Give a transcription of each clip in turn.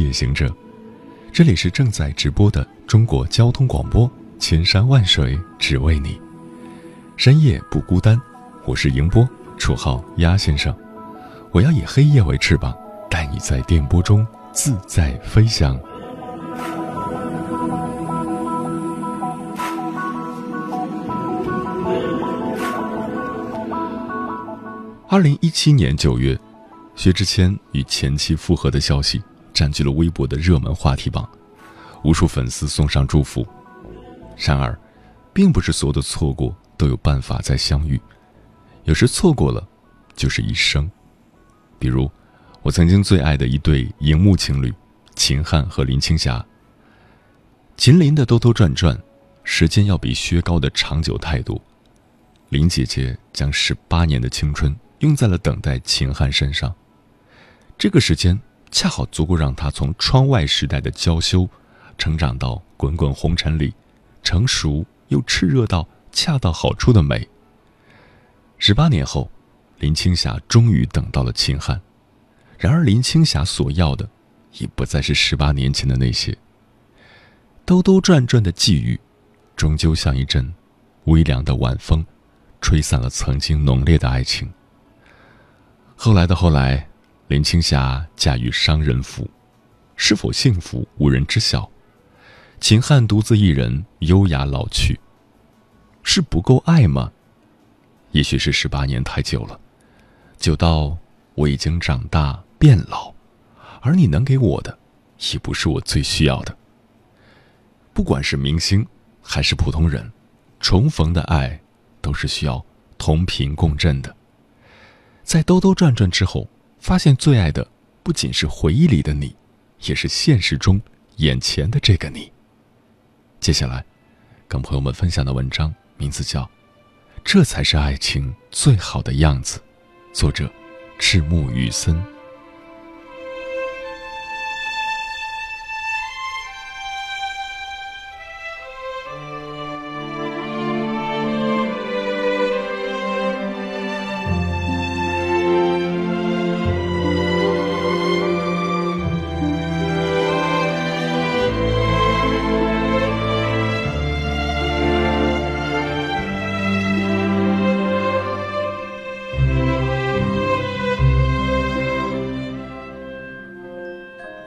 夜行者，这里是正在直播的中国交通广播，千山万水只为你，深夜不孤单。我是迎波，绰号鸭先生。我要以黑夜为翅膀，带你在电波中自在飞翔。二零一七年九月，薛之谦与前妻复合的消息。占据了微博的热门话题榜，无数粉丝送上祝福。然而，并不是所有的错过都有办法再相遇，有时错过了，就是一生。比如，我曾经最爱的一对荧幕情侣，秦汉和林青霞。秦林的兜兜转转，时间要比薛高的长久太多。林姐姐将十八年的青春用在了等待秦汉身上，这个时间。恰好足够让他从窗外时代的娇羞，成长到滚滚红尘里成熟又炽热到恰到好处的美。十八年后，林青霞终于等到了秦汉，然而林青霞所要的，已不再是十八年前的那些。兜兜转转的际遇，终究像一阵微凉的晚风，吹散了曾经浓烈的爱情。后来的后来。林青霞嫁于商人府，是否幸福无人知晓。秦汉独自一人优雅老去，是不够爱吗？也许是十八年太久了，久到我已经长大变老，而你能给我的，已不是我最需要的。不管是明星还是普通人，重逢的爱都是需要同频共振的。在兜兜转转之后。发现最爱的不仅是回忆里的你，也是现实中眼前的这个你。接下来，跟朋友们分享的文章名字叫《这才是爱情最好的样子》，作者赤木雨森。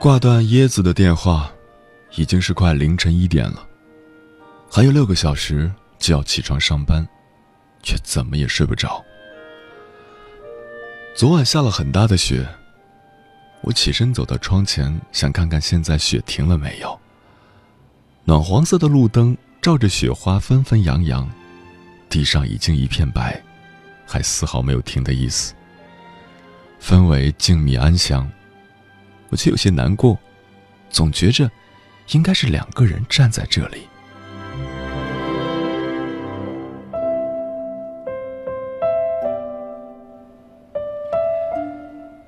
挂断椰子的电话，已经是快凌晨一点了。还有六个小时就要起床上班，却怎么也睡不着。昨晚下了很大的雪，我起身走到窗前，想看看现在雪停了没有。暖黄色的路灯照着雪花纷纷扬扬，地上已经一片白，还丝毫没有停的意思。氛围静谧安详。我却有些难过，总觉着应该是两个人站在这里。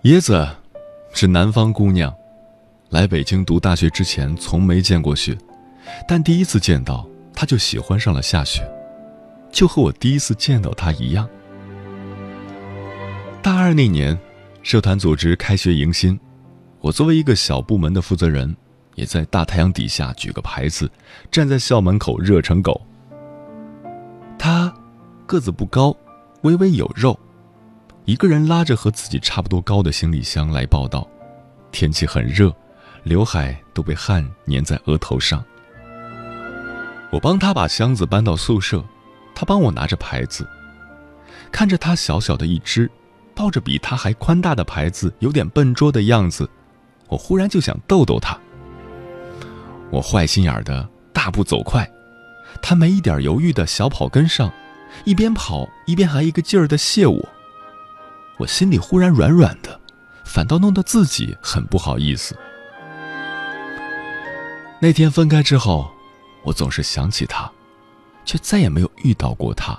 椰子是南方姑娘，来北京读大学之前从没见过雪，但第一次见到她就喜欢上了下雪，就和我第一次见到她一样。大二那年，社团组织开学迎新。我作为一个小部门的负责人，也在大太阳底下举个牌子，站在校门口热成狗。他个子不高，微微有肉，一个人拉着和自己差不多高的行李箱来报道。天气很热，刘海都被汗粘在额头上。我帮他把箱子搬到宿舍，他帮我拿着牌子。看着他小小的一只，抱着比他还宽大的牌子，有点笨拙的样子，我忽然就想逗逗他。我坏心眼的大步走快，他没一点犹豫的小跑跟上，一边跑一边还一个劲儿的谢我。我心里忽然软软的，反倒弄得自己很不好意思。那天分开之后，我总是想起他，却再也没有遇到过他。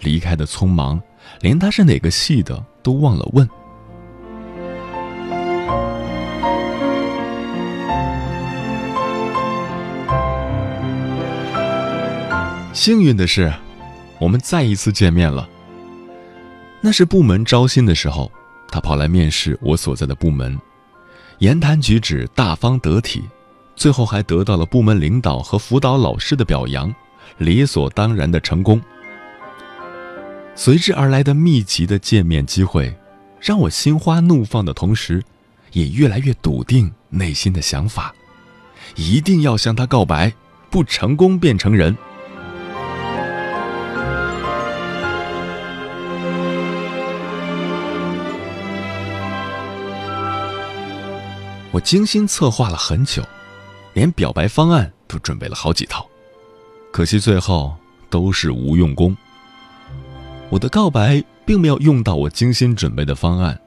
离开的匆忙，连他是哪个系的都忘了问。幸运的是，我们再一次见面了。那是部门招新的时候，他跑来面试我所在的部门，言谈举止大方得体，最后还得到了部门领导和辅导老师的表扬，理所当然的成功。随之而来的密集的见面机会，让我心花怒放的同时，也越来越笃定内心的想法：一定要向他告白，不成功便成仁。精心策划了很久，连表白方案都准备了好几套，可惜最后都是无用功。我的告白并没有用到我精心准备的方案，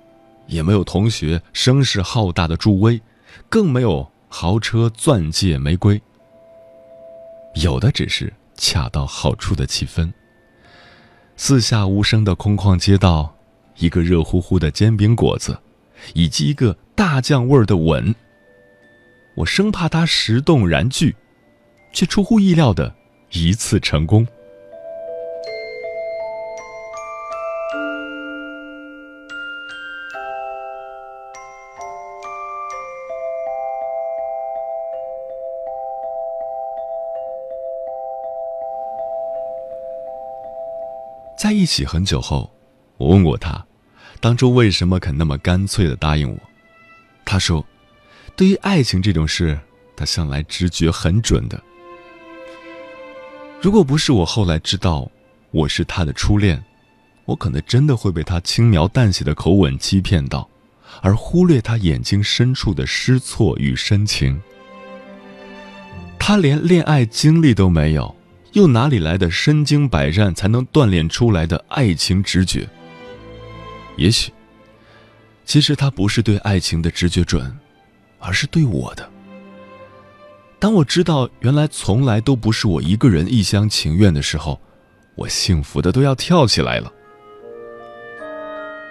也没有同学声势浩大的助威，更没有豪车、钻戒、玫瑰。有的只是恰到好处的气氛。四下无声的空旷街道，一个热乎乎的煎饼果子，以及一个大酱味儿的吻。我生怕他石动燃具，却出乎意料的一次成功。在一起很久后，我问过他，当初为什么肯那么干脆的答应我？他说，对于爱情这种事，他向来直觉很准的。如果不是我后来知道我是他的初恋，我可能真的会被他轻描淡写的口吻欺骗到，而忽略他眼睛深处的失措与深情。他连恋爱经历都没有。又哪里来的身经百战才能锻炼出来的爱情直觉？也许，其实他不是对爱情的直觉准，而是对我的。当我知道原来从来都不是我一个人一厢情愿的时候，我幸福的都要跳起来了。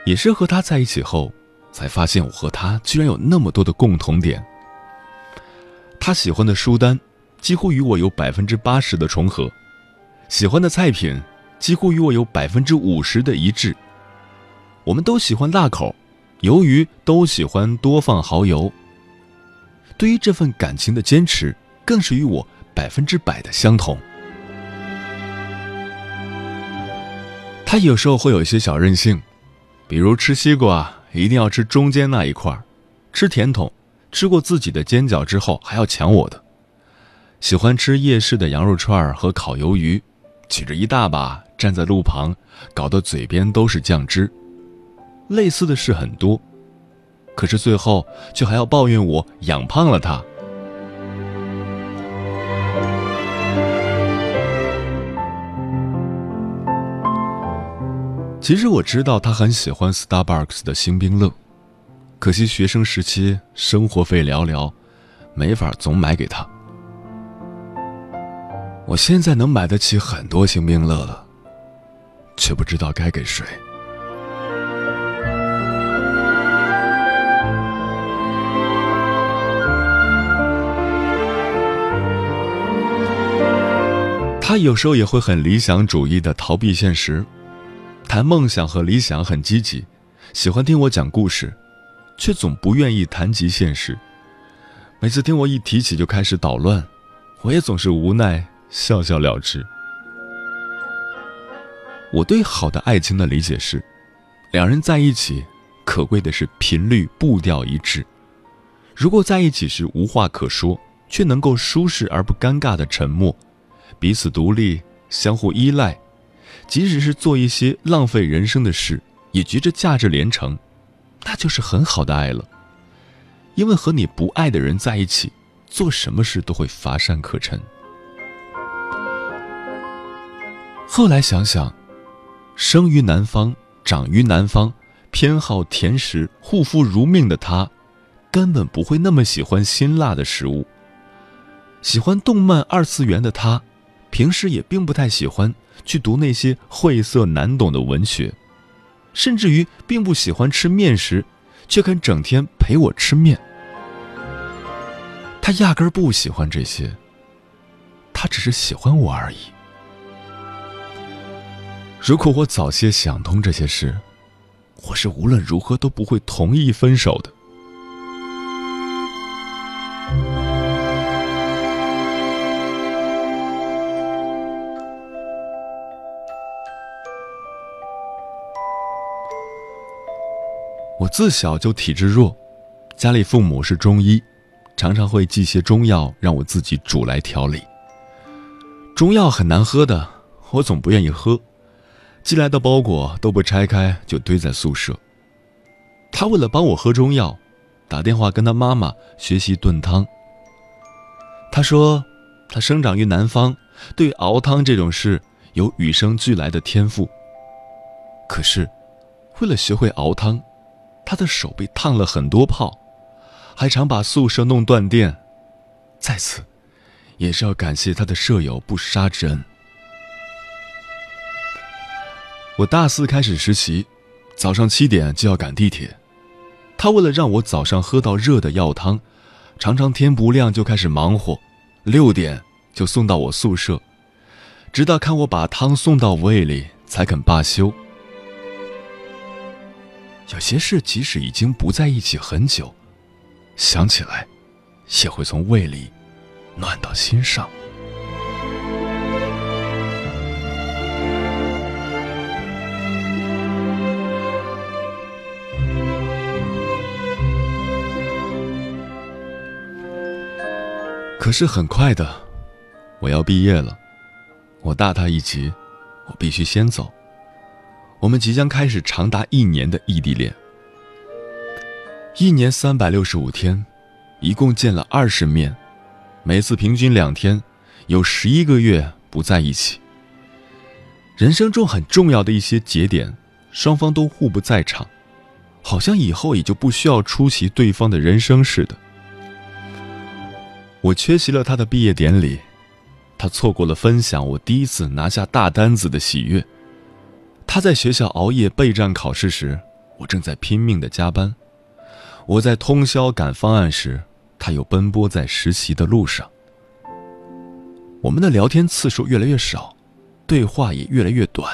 也是和他在一起后，才发现我和他居然有那么多的共同点。他喜欢的书单。几乎与我有百分之八十的重合，喜欢的菜品几乎与我有百分之五十的一致。我们都喜欢辣口，鱿鱼都喜欢多放蚝油。对于这份感情的坚持，更是与我百分之百的相同。他有时候会有一些小任性，比如吃西瓜一定要吃中间那一块儿吃甜筒吃过自己的尖角之后还要抢我的。喜欢吃夜市的羊肉串和烤鱿鱼，举着一大把站在路旁，搞得嘴边都是酱汁。类似的事很多，可是最后却还要抱怨我养胖了他。其实我知道他很喜欢 Starbucks 的星冰乐，可惜学生时期生活费寥寥，没法总买给他。我现在能买得起很多星冰乐了，却不知道该给谁。他有时候也会很理想主义的逃避现实，谈梦想和理想很积极，喜欢听我讲故事，却总不愿意谈及现实。每次听我一提起，就开始捣乱，我也总是无奈。笑笑了之。我对好的爱情的理解是，两人在一起，可贵的是频率步调一致。如果在一起时无话可说，却能够舒适而不尴尬的沉默，彼此独立，相互依赖，即使是做一些浪费人生的事，也觉着价值连城，那就是很好的爱了。因为和你不爱的人在一起，做什么事都会乏善可陈。后来想想，生于南方，长于南方，偏好甜食，护肤如命的他，根本不会那么喜欢辛辣的食物。喜欢动漫二次元的他，平时也并不太喜欢去读那些晦涩难懂的文学，甚至于并不喜欢吃面食，却肯整天陪我吃面。他压根儿不喜欢这些，他只是喜欢我而已。如果我早些想通这些事，我是无论如何都不会同意分手的。我自小就体质弱，家里父母是中医，常常会寄些中药让我自己煮来调理。中药很难喝的，我总不愿意喝，寄来的包裹都不拆开就堆在宿舍。他为了帮我喝中药，打电话跟他妈妈学习炖汤。他说，他生长于南方，对熬汤这种事有与生俱来的天赋。可是，为了学会熬汤，他的手被烫了很多泡，还常把宿舍弄断电。在此，也是要感谢他的舍友不杀之恩。我大四开始实习，早上七点就要赶地铁。他为了让我早上喝到热的药汤，常常天不亮就开始忙活，六点就送到我宿舍，直到看我把汤送到胃里才肯罢休。有些事即使已经不在一起很久，想起来，也会从胃里暖到心上。可是很快的，我要毕业了，我大他一级，我必须先走。我们即将开始长达一年的异地恋，一年三百六十五天，一共见了二十面，每次平均两天，有十一个月不在一起。人生中很重要的一些节点，双方都互不在场，好像以后也就不需要出席对方的人生似的。我缺席了他的毕业典礼，他错过了分享我第一次拿下大单子的喜悦。他在学校熬夜备战考试时，我正在拼命的加班；我在通宵赶方案时，他又奔波在实习的路上。我们的聊天次数越来越少，对话也越来越短，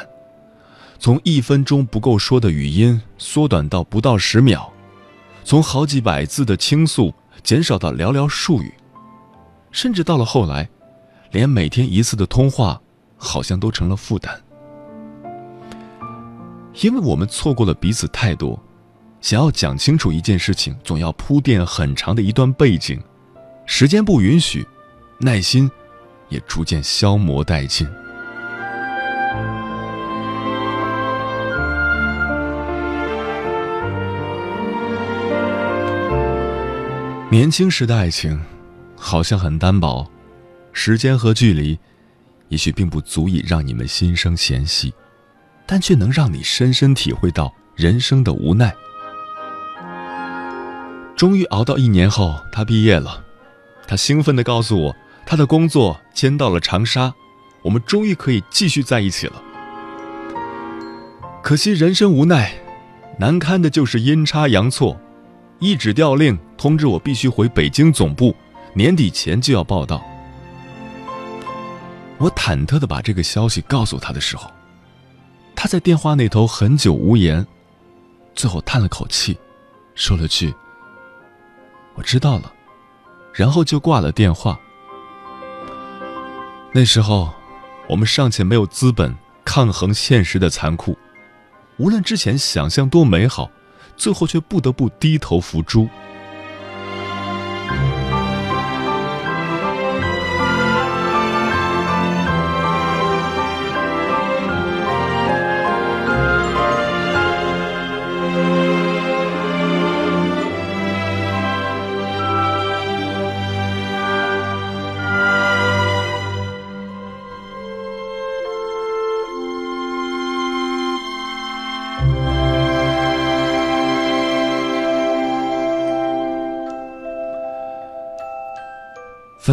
从一分钟不够说的语音缩短到不到十秒，从好几百字的倾诉减少到寥寥数语。甚至到了后来，连每天一次的通话，好像都成了负担。因为我们错过了彼此太多，想要讲清楚一件事情，总要铺垫很长的一段背景，时间不允许，耐心也逐渐消磨殆尽。年轻时的爱情。好像很单薄，时间和距离，也许并不足以让你们心生嫌隙，但却能让你深深体会到人生的无奈。终于熬到一年后，他毕业了，他兴奋地告诉我，他的工作迁到了长沙，我们终于可以继续在一起了。可惜人生无奈，难堪的就是阴差阳错，一纸调令通知我必须回北京总部。年底前就要报道。我忐忑的把这个消息告诉他的时候，他在电话那头很久无言，最后叹了口气，说了句：“我知道了。”然后就挂了电话。那时候，我们尚且没有资本抗衡现实的残酷，无论之前想象多美好，最后却不得不低头伏诛。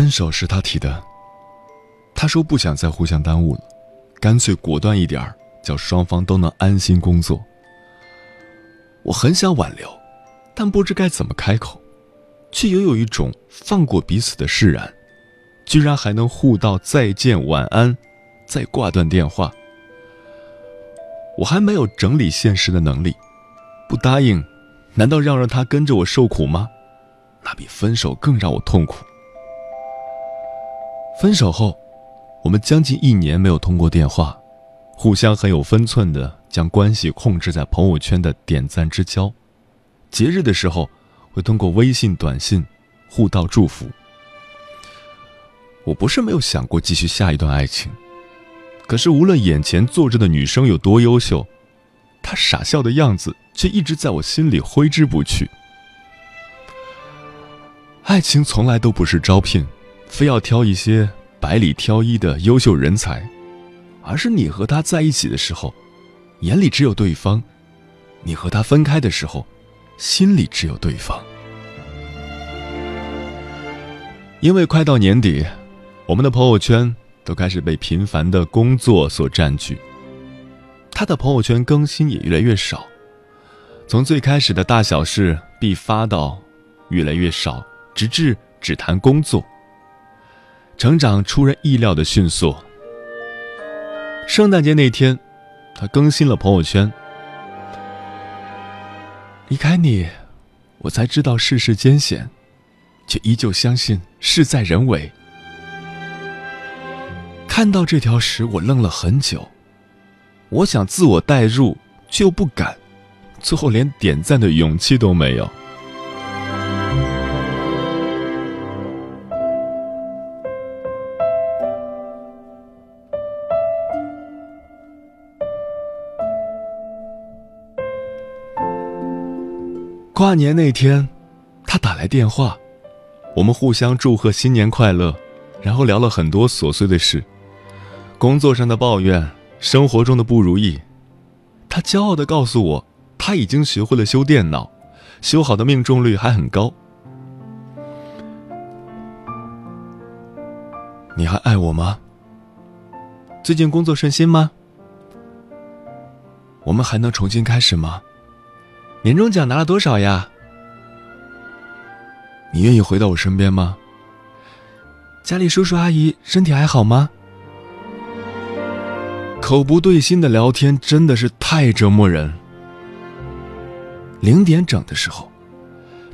分手是他提的。他说不想再互相耽误了，干脆果断一点儿，叫双方都能安心工作。我很想挽留，但不知该怎么开口，却又有一种放过彼此的释然，居然还能互道再见、晚安，再挂断电话。我还没有整理现实的能力，不答应，难道要让他跟着我受苦吗？那比分手更让我痛苦。分手后，我们将近一年没有通过电话，互相很有分寸的将关系控制在朋友圈的点赞之交。节日的时候，会通过微信、短信互道祝福。我不是没有想过继续下一段爱情，可是无论眼前坐着的女生有多优秀，她傻笑的样子却一直在我心里挥之不去。爱情从来都不是招聘。非要挑一些百里挑一的优秀人才，而是你和他在一起的时候，眼里只有对方；你和他分开的时候，心里只有对方。因为快到年底，我们的朋友圈都开始被频繁的工作所占据，他的朋友圈更新也越来越少，从最开始的大小事必发到越来越少，直至只谈工作。成长出人意料的迅速。圣诞节那天，他更新了朋友圈。离开你，我才知道世事艰险，却依旧相信事在人为。看到这条时，我愣了很久。我想自我代入，却又不敢，最后连点赞的勇气都没有。跨年那天，他打来电话，我们互相祝贺新年快乐，然后聊了很多琐碎的事，工作上的抱怨，生活中的不如意。他骄傲地告诉我，他已经学会了修电脑，修好的命中率还很高。你还爱我吗？最近工作顺心吗？我们还能重新开始吗？年终奖拿了多少呀？你愿意回到我身边吗？家里叔叔阿姨身体还好吗？口不对心的聊天真的是太折磨人。零点整的时候，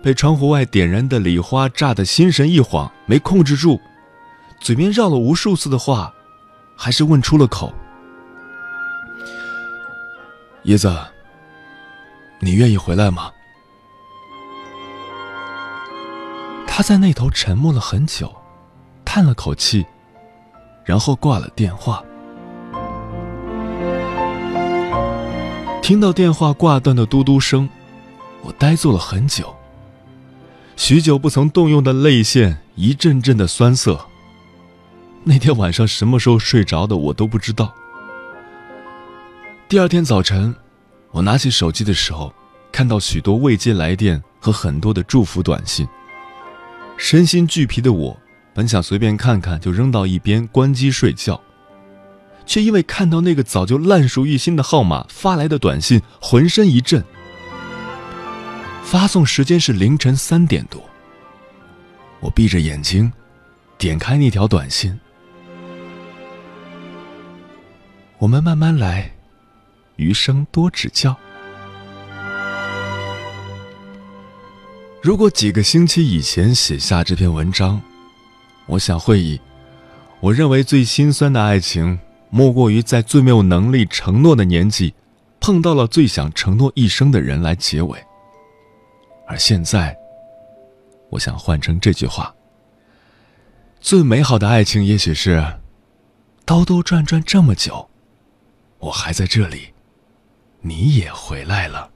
被窗户外点燃的礼花炸得心神一晃，没控制住，嘴边绕了无数次的话，还是问出了口：“叶子。”你愿意回来吗？他在那头沉默了很久，叹了口气，然后挂了电话。听到电话挂断的嘟嘟声，我呆坐了很久。许久不曾动用的泪腺一阵阵的酸涩。那天晚上什么时候睡着的，我都不知道。第二天早晨。我拿起手机的时候，看到许多未接来电和很多的祝福短信。身心俱疲的我，本想随便看看就扔到一边关机睡觉，却因为看到那个早就烂熟于心的号码发来的短信，浑身一震。发送时间是凌晨三点多。我闭着眼睛，点开那条短信：“我们慢慢来。”余生多指教。如果几个星期以前写下这篇文章，我想会以我认为最心酸的爱情，莫过于在最没有能力承诺的年纪，碰到了最想承诺一生的人来结尾。而现在，我想换成这句话：最美好的爱情，也许是兜兜转转这么久，我还在这里，你也回来了。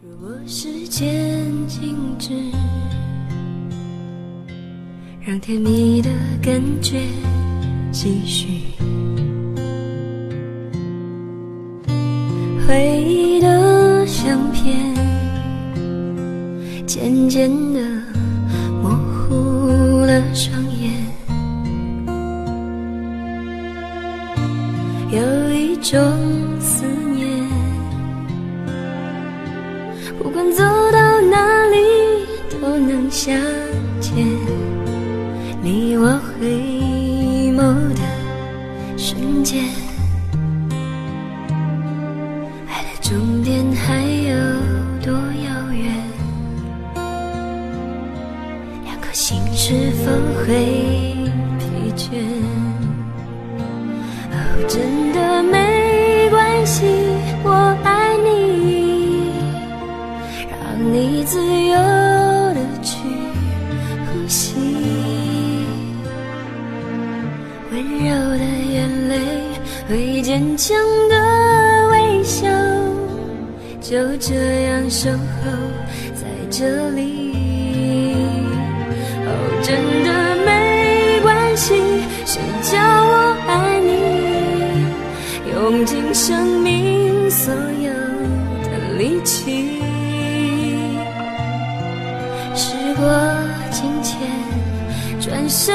如果时间静止，让甜蜜的感觉继续，回忆的相片渐渐的泪会坚强的微笑，就这样守候在这里。哦，真的没关系，谁叫我爱你，用尽生命所有的力气。时过境迁，转身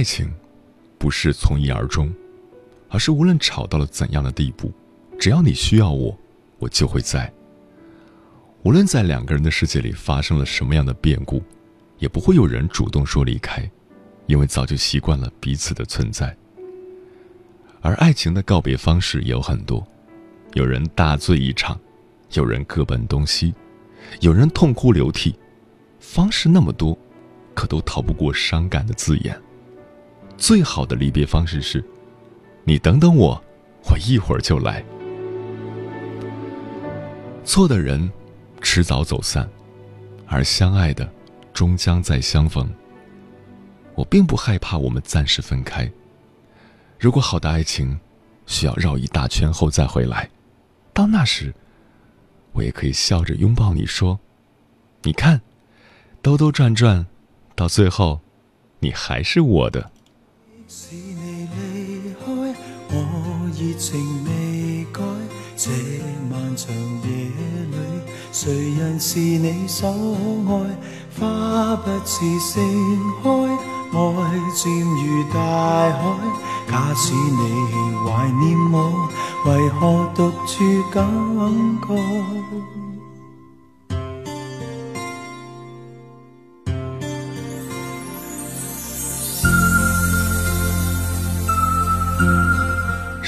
爱情，不是从一而终，而是无论吵到了怎样的地步，只要你需要我，我就会在。无论在两个人的世界里发生了什么样的变故，也不会有人主动说离开，因为早就习惯了彼此的存在。而爱情的告别方式有很多，有人大醉一场，有人各奔东西，有人痛哭流涕，方式那么多，可都逃不过伤感的字眼。最好的离别方式是，你等等我，我一会儿就来。错的人，迟早走散，而相爱的，终将再相逢。我并不害怕我们暂时分开。如果好的爱情需要绕一大圈后再回来，到那时，我也可以笑着拥抱你说：“你看，兜兜转转，到最后，你还是我的。”是你离开，我热情未改。这漫长夜里，谁人是你所爱？花不似盛开，爱渐如大海。假使你怀念我，为何独处感慨？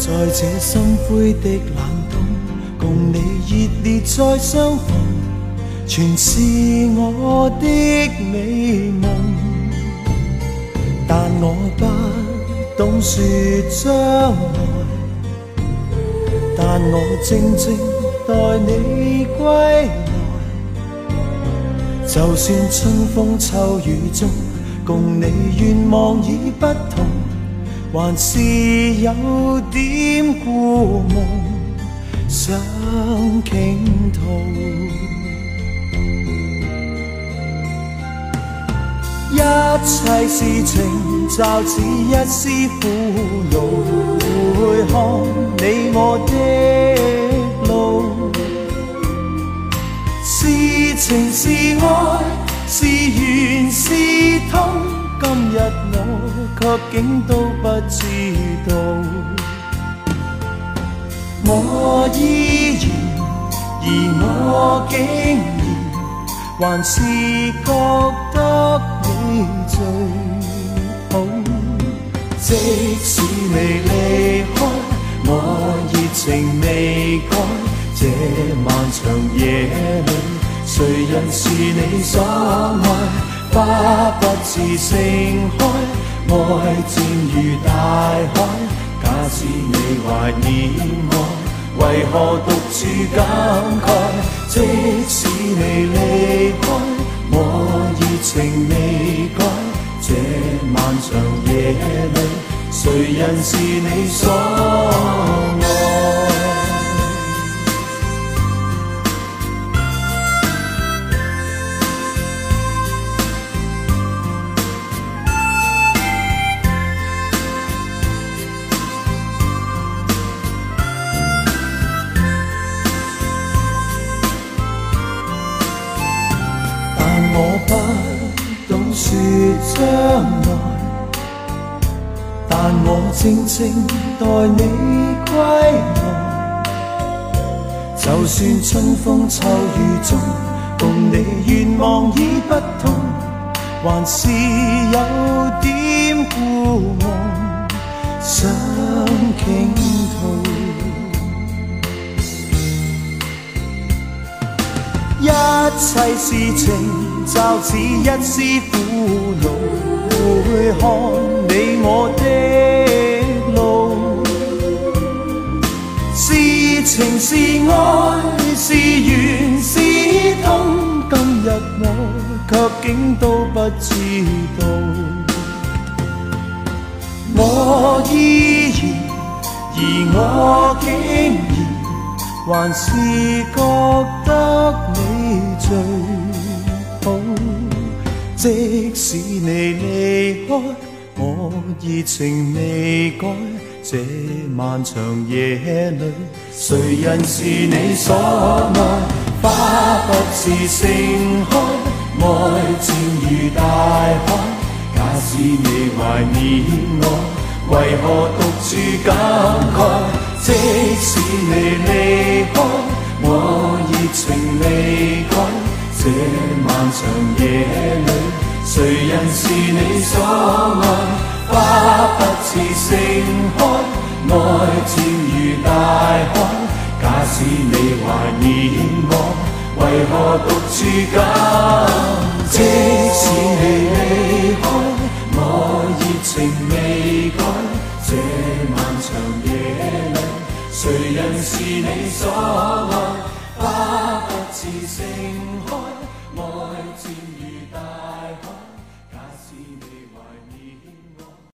在这心灰的冷冬，共你热烈再相逢，全是我的美梦。但我不懂说将来，但我静静待你归来。就算春风秋雨中，共你愿望已不同。还是有点故梦想倾吐，一切事情就似一丝苦恼，回看你我的路，是情是爱，是缘是痛。今日我却竟都不知道，我依然，而我竟然还是觉得你最好。即使你离开，我热情未改。这漫长夜里，谁人是你所爱？花不自盛开，爱渐如大海。假使你怀念我，为何独处感慨？即使你离开，我热情未改。这漫长夜里，谁人是你所爱？将来，但我静静待你归来。就算春风秋雨中，共你愿望已不同，还是有点故梦想倾吐。一切事情。就似一丝苦恼，回看你我的路，是情是爱是缘是痛，今日我却竟都不知道，我依然，而我竟然还是觉得你最好。即使你离开，我热情未改。这漫长夜里，谁人是你所爱？花不是盛开，爱渐如大海。假使你怀念我，为何独处感慨？即使你离开，我情未改。这漫长夜里，谁人是你所爱？花不似盛开，爱渐如大海。假使你怀念我，为何独处感？即使你离开，我热情未改。这漫长夜里，谁人是你所爱？花不似盛开。爱渐远。